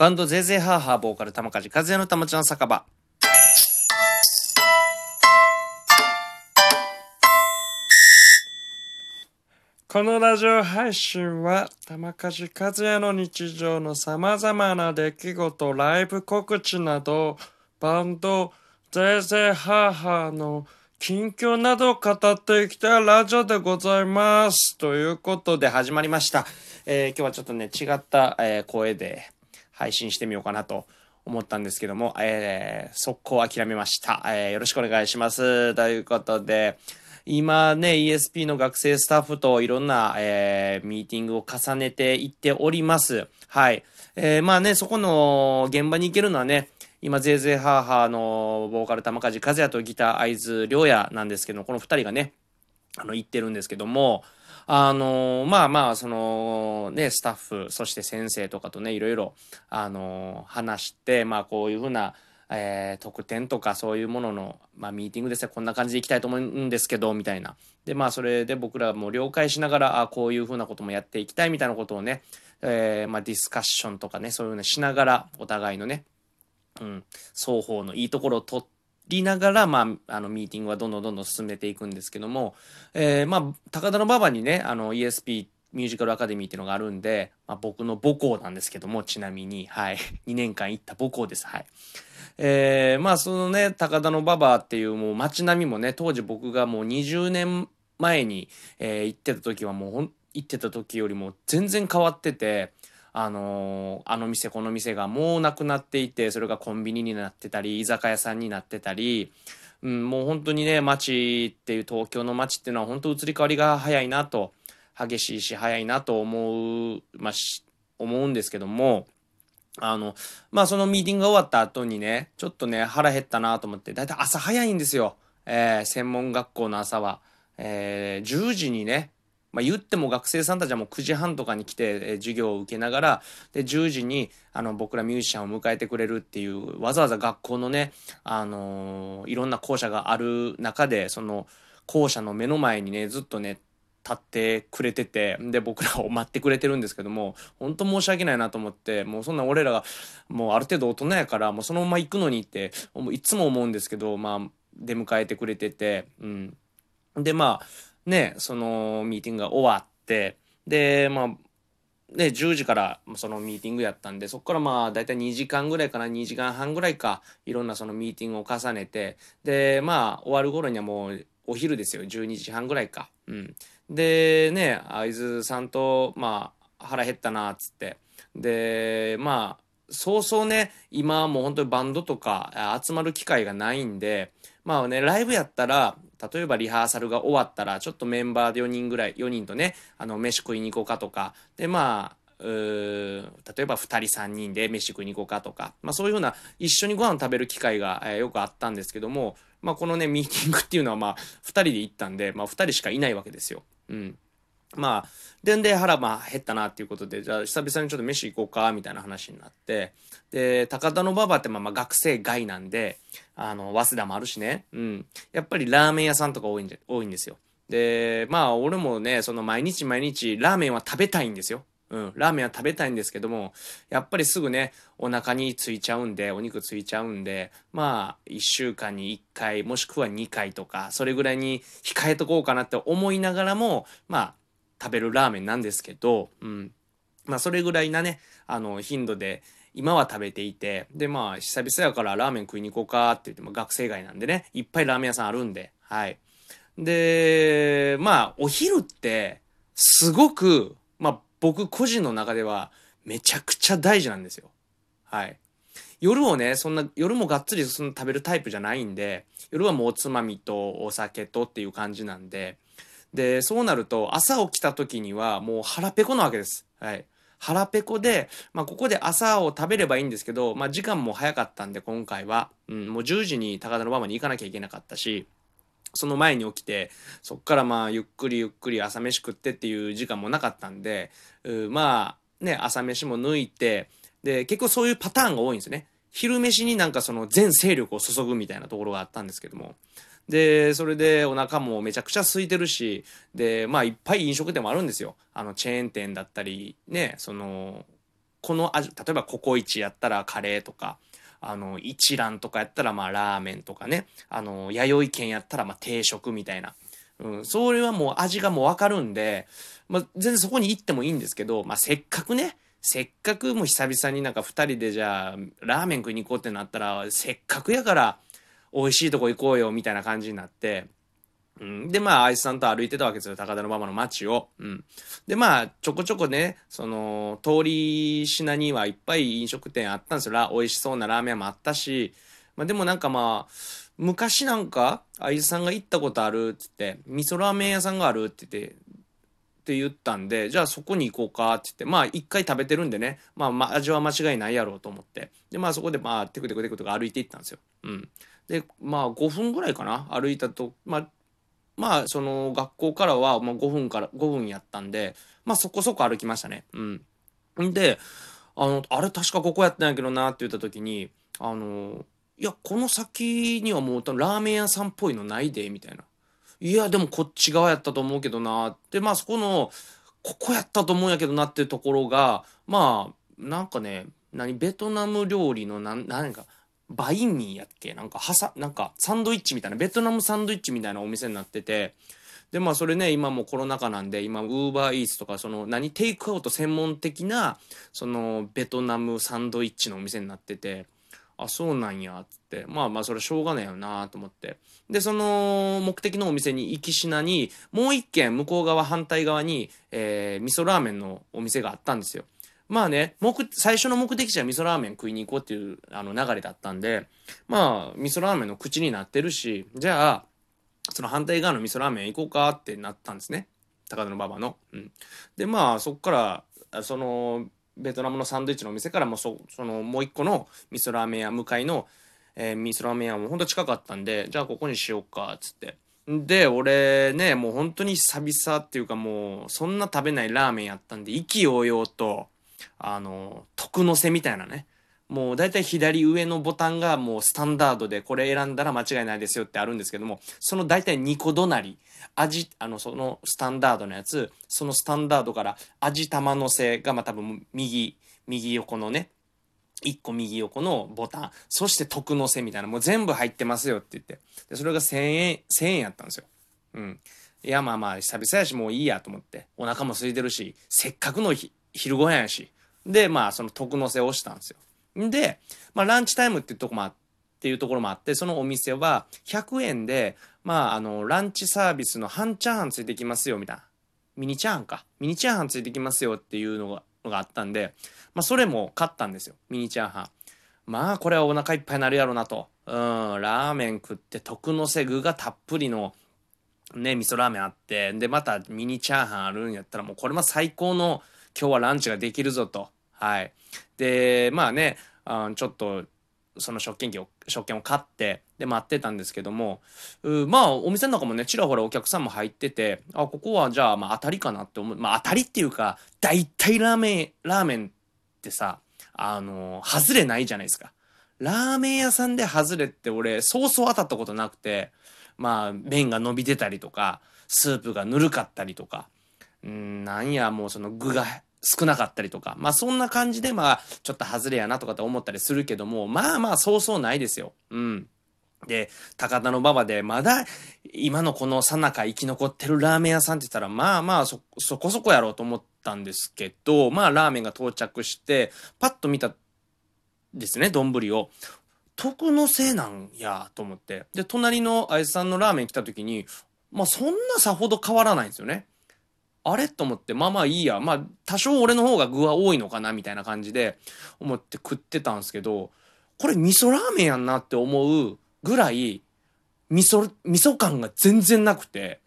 バンドゼーゼーハーハーボーカル玉梶和也の玉ちゃん酒場。このラジオ配信は玉梶和也の日常の様々な出来事、ライブ告知など、バンドゼーゼーハーハーの近況などを語っていきたいラジオでございます。ということで始まりました。えー今日はちょっとね、違った、えー声で配信してみようかなと思ったんですけども、えー速攻諦めました、えーよろしくお願いします。ということで、今ね、ESP の学生スタッフといろんな、えーミーティングを重ねていっております。はい。えーまあね、そこの現場に行けるのはね、今、ゼーゼーハーハーのボーカル玉梶和也とギター会津良也なんですけど、この二人がね、あの、言ってるんですけども、あのまあまあ、その、ね、スタッフ、そして先生とかとね、いろいろ、あの話して、まあ、こういうふうな、えー特典とかそういうものの、まあ、ミーティングですね、こんな感じでいきたいと思うんですけど、みたいな。で、まあ、それで僕らも了解しながら、あこういうふうなこともやっていきたいみたいなことをね、えーまあ、ディスカッションとかね、そういうのしながら、お互いのね、うん、双方のいいところを取っりながら、まあ、あの、ミーティングはどんどんどんどん進めていくんですけども、えーまあ、高田の馬場にね、あの、ESP ミュージカルアカデミーっていうのがあるんで、まあ、僕の母校なんですけども、ちなみに、はい。2年間行った母校です。はい。えーまあ、そのね、高田の馬場っていうもう街並みもね、当時僕がもう20年前に、えー行ってた時はもうほん、行ってた時よりも全然変わってて、あのーあの店この店がもうなくなっていてそれがコンビニになってたり居酒屋さんになってたり、うん、もう本当にね街っていう東京の街っていうのは本当移り変わりが早いなと激しいし早いなと思う、まあ、し思うんですけどもあのまあそのミーティングが終わった後にねちょっとね腹減ったなと思ってだいたい朝早いんですよ、えー専門学校の朝は、えー10時にねまあ、言っても学生さんたちはもう9時半とかに来て、え授業を受けながらで10時にあの僕らミュージシャンを迎えてくれるっていうわざわざ学校のね、あのーいろんな校舎がある中でその校舎の目の前にねずっとね立ってくれててで僕らを待ってくれてるんですけども本当申し訳ないなと思ってもうそんな俺らがもうある程度大人やからもうそのまま行くのにっていつも思うんですけどまあ出迎えてくれててうん。でまあねそのミーティングが終わってでまあね10時からそのミーティングやったんでそこからまあ大体2時間ぐらいかな2時間半ぐらいかいろんなそのミーティングを重ねてでまあ終わる頃にはもうお昼ですよ12時半ぐらいか。うん。でね会津さんとまあ腹減ったなっつって。でまあそうそうね今もう本当にバンドとか集まる機会がないんでまあねライブやったら例えばリハーサルが終わったらちょっとメンバーで4人ぐらい4人とねあの飯食いに行こうかとか。でまあ例えば2人3人で飯食いに行こうかとか、まあ、そういうふうな一緒にご飯食べる機会が、えーよくあったんですけども、まあ、このねミーティングっていうのはまあ2人で行ったんで、まあ、2人しかいないわけですよ。うん。まあ、でんで腹まあ減ったなっていうことで、じゃあ久々にちょっと飯行こうか、みたいな話になって、で、高田の馬場ってまあまあ学生街なんで、あの、早稲田もあるしね、うん。やっぱりラーメン屋さんとか多いんで、多いんですよ。で、まあ俺もね、その毎日毎日ラーメンは食べたいんですよ。うん、ラーメンは食べたいんですけども、やっぱりすぐね、お腹についちゃうんで、お肉ついちゃうんで、まあ、1週間に1回、もしくは2回とか、それぐらいに控えとこうかなって思いながらも、まあ、食べるラーメンなんですけど、うん。まあ、それぐらいなね、あの、頻度で、今は食べていて、で、まあ、久々やからラーメン食いに行こうかって言っても、学生街なんでね、いっぱいラーメン屋さんあるんで、はい。で、まあ、お昼って、すごく、まあ、僕個人の中では、めちゃくちゃ大事なんですよ。はい。夜をね、そんな、夜もがっつりそんな食べるタイプじゃないんで、夜はもうおつまみとお酒とっていう感じなんで、で、そうなると、朝起きた時にはもう腹ペコなわけです。はい。腹ペコで、まあ、ここで朝を食べればいいんですけど、まあ、時間も早かったんで、今回は。うん、もう10時に高田の馬場に行かなきゃいけなかったし、その前に起きて、そっからまあ、ゆっくりゆっくり朝飯食ってっていう時間もなかったんで、うまあ、ね、朝飯も抜いて、で、結構そういうパターンが多いんですよね。昼飯になんかその全勢力を注ぐみたいなところがあったんですけども。で、それでお腹もめちゃくちゃ空いてるし、で、まあいっぱい飲食店もあるんですよ。あの、チェーン店だったり、ね、その、この味、例えばココイチやったらカレーとか、あの、一蘭とかやったらまあラーメンとかね、あの、弥生県やったらまあ定食みたいな。うん、それはもう味がもうわかるんで、まあ全然そこに行ってもいいんですけど、まあせっかくね、せっかくもう久々になんか二人でじゃあラーメン食いに行こうってなったら、せっかくやから美味しいとこ行こうよみたいな感じになって、うん、で、まあ、アイスさんと歩いてたわけですよ。高田の馬場の街を。うん。で、まあ、ちょこちょこね、その、通り品にはいっぱい飲食店あったんですよ。美味しそうなラーメン屋もあったし、まあ、でもなんかまあ、昔なんか、アイスさんが行ったことあるって言って、味噌ラーメン屋さんがあるって言って、って言ったんで、じゃあそこに行こうかって言って、まあ一回食べてるんでね、まあ、まあ、味は間違いないやろうと思って。で、まあそこでまあテクテクテクとか歩いていったんですよ。うん。で、まあ5分ぐらいかな歩いたと、まあまあ、その学校からは、ま、5分から、5分やったんで、まあ、そこそこ歩きましたね。うん。で、あの、あれ確かここやったんやけどなって言った時に、あの、いや、この先にはもうラーメン屋さんっぽいのないで、みたいな。いや、でもこっち側やったと思うけどなって、まあそこの、ここやったと思うんやけどなっていうところが、まあ、なんかね、何、ベトナム料理のなん、なんか、バインミーやっけ？なんか、はさ、なんか、サンドイッチみたいな、ベトナムサンドイッチみたいなお店になってて、で、まあ、それね、今もコロナ禍なんで、今、ウーバーイーツとか、その、何、テイクアウト専門的な、その、ベトナムサンドイッチのお店になってて、あ、そうなんや、つって。まあまあ、それしょうがないよなと思って。で、その、目的のお店に行きしなに、もう一軒、向こう側、反対側に、えー、味噌ラーメンのお店があったんですよ。まあね、目、最初の目的地は味噌ラーメン食いに行こうっていうあの流れだったんで、まあ、味噌ラーメンの口になってるし、じゃあ、その反対側の味噌ラーメン行こうかってなったんですね。高田馬場の。うん。で、まあ、そっから、その、ベトナムのサンドイッチのお店からもそ、その、もう一個の味噌ラーメン屋向かいの、えー、味噌ラーメン屋もほんと近かったんで、じゃあここにしようか、つって。で、俺ね、もう本当に久々っていうかもう、そんな食べないラーメンやったんで、意気揚々と、あの、徳の瀬みたいなね。もう大体左上のボタンがもうスタンダードでこれ選んだら間違いないですよってあるんですけども、その大体2個隣、味、あの、そのスタンダードのやつ、そのスタンダードから味玉のせがまあ多分右、右横のね、1個右横のボタン、そして徳のせみたいな、もう全部入ってますよって言って。で、それが1000円、1000円やったんですよ。うん。いや、まあまあ、久々やしもういいやと思って。お腹も空いてるし、せっかくの日、昼ご飯やし。で、まあ、その徳の瀬をしたんですよ。で、まあ、ランチタイムっていうとこもあっていうところもあって、そのお店は100円で、まあ、あの、ランチサービスの半チャーハンついてきますよ、みたいな。ミニチャーハンか。ミニチャーハンついてきますよっていうのが、のがあったんで、まあ、それも買ったんですよ。ミニチャーハン。まあ、これはお腹いっぱいになるやろなと。うん、ラーメン食って、徳の瀬具がたっぷりの、ね、味噌ラーメンあって、で、またミニチャーハンあるんやったら、もうこれも最高の今日はランチができるぞと。はい。で、まあね、あちょっと、その食券機を、食券を買って、で、待ってたんですけども、うまあ、お店の中もね、ちらほらお客さんも入ってて、あ、ここはじゃあ、まあ、当たりかなって思う。まあ、当たりっていうか、大体ラーメン、ラーメンってさ、あの、外れないじゃないですか。ラーメン屋さんで外れって俺、そうそう当たったことなくて、まあ、麺が伸びてたりとか、スープがぬるかったりとか、うん、なんや、もうその具が少なかったりとか、まあそんな感じでまあちょっと外れやなとかって思ったりするけども、まあまあそうそうないですよ。うん。で、高田の馬場でまだ今のこのさなか生き残ってるラーメン屋さんって言ったらまあまあそ、そこそこやろうと思ったんですけど、まあラーメンが到着して、パッと見たですね、丼を。徳のせいなんやと思って。で、隣のあいさんのラーメン来た時に、まあそんなさほど変わらないんですよね。あれ？と思って、まあまあいいや。まあ、多少俺の方が具は多いのかな、みたいな感じで思って食ってたんですけど、これ味噌ラーメンやんなって思うぐらい、味噌、味噌感が全然なくて、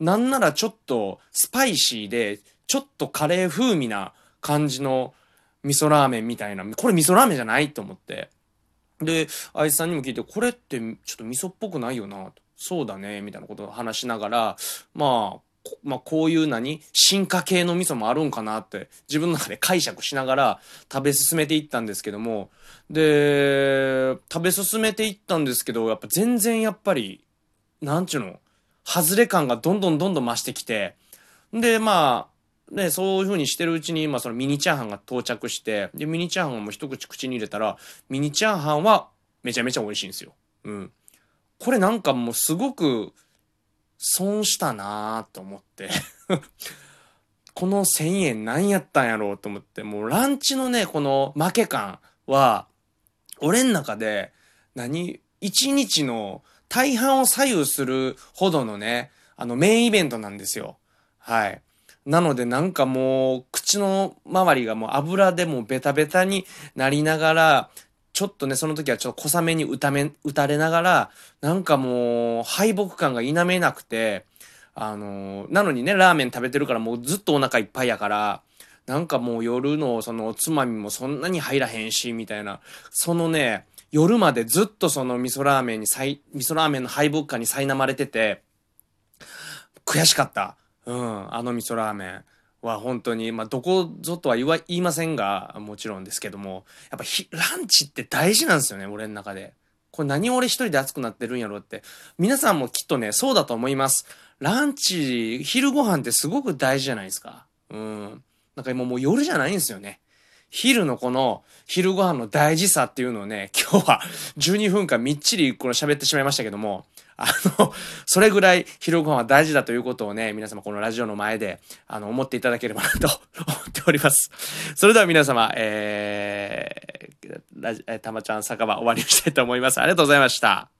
なんならちょっとスパイシーで、ちょっとカレー風味な感じの味噌ラーメンみたいな、これ味噌ラーメンじゃないと思って。で、あいつさんにも聞いて、これってちょっと味噌っぽくないよな、と。そうだね、みたいなことを話しながら、まあ、まあ、こういう何？進化系の味噌もあるんかなって自分の中で解釈しながら食べ進めていったんですけども、で、食べ進めていったんですけど、やっぱ全然やっぱり、なんちゅうの、外れ感がどんどんどんどん増してきて、で、まあ、ね、そういう風にしてるうちに、今そのミニチャーハンが到着して、で、ミニチャーハンも一口口に入れたら、ミニチャーハンはめちゃめちゃ美味しいんですよ。うん。これなんかもうすごく損したなぁと思って。この1000円何やったんやろうと思って、もうランチのね、この負け感は、俺ん中で、何一日の大半を左右するほどのね、あのメインイベントなんですよ。はい。なのでなんかもう、口の周りがもう油でもベタベタになりながら、ちょっとね、その時はちょっと小雨に打ため、打たれながら、なんかもう、敗北感が否めなくて、あのーなのにね、ラーメン食べてるからもうずっとお腹いっぱいやから、なんかもう夜のそのおつまみもそんなに入らへんし、みたいな、そのね、夜までずっとその味噌ラーメンにさい、味噌ラーメンの敗北感に苛まれてて、悔しかった。うん、あの味噌ラーメンは本当に、まあ、どこぞとは言いませんが、もちろんですけども、やっぱランチって大事なんですよね、俺の中で。これ何俺一人で熱くなってるんやろって。皆さんもきっとね、そうだと思います。ランチ、昼ご飯ってすごく大事じゃないですか。うん。なんか今もう夜じゃないんですよね。昼のこの昼ご飯の大事さっていうのをね、今日は12分間みっちりこの喋ってしまいましたけども、あの、それぐらい昼ご飯は大事だということをね、皆様このラジオの前で、あの、思っていただければなと 思っております。それでは皆様、えー、ラジ、えーたまちゃん酒場終わりにしたいと思います。ありがとうございました。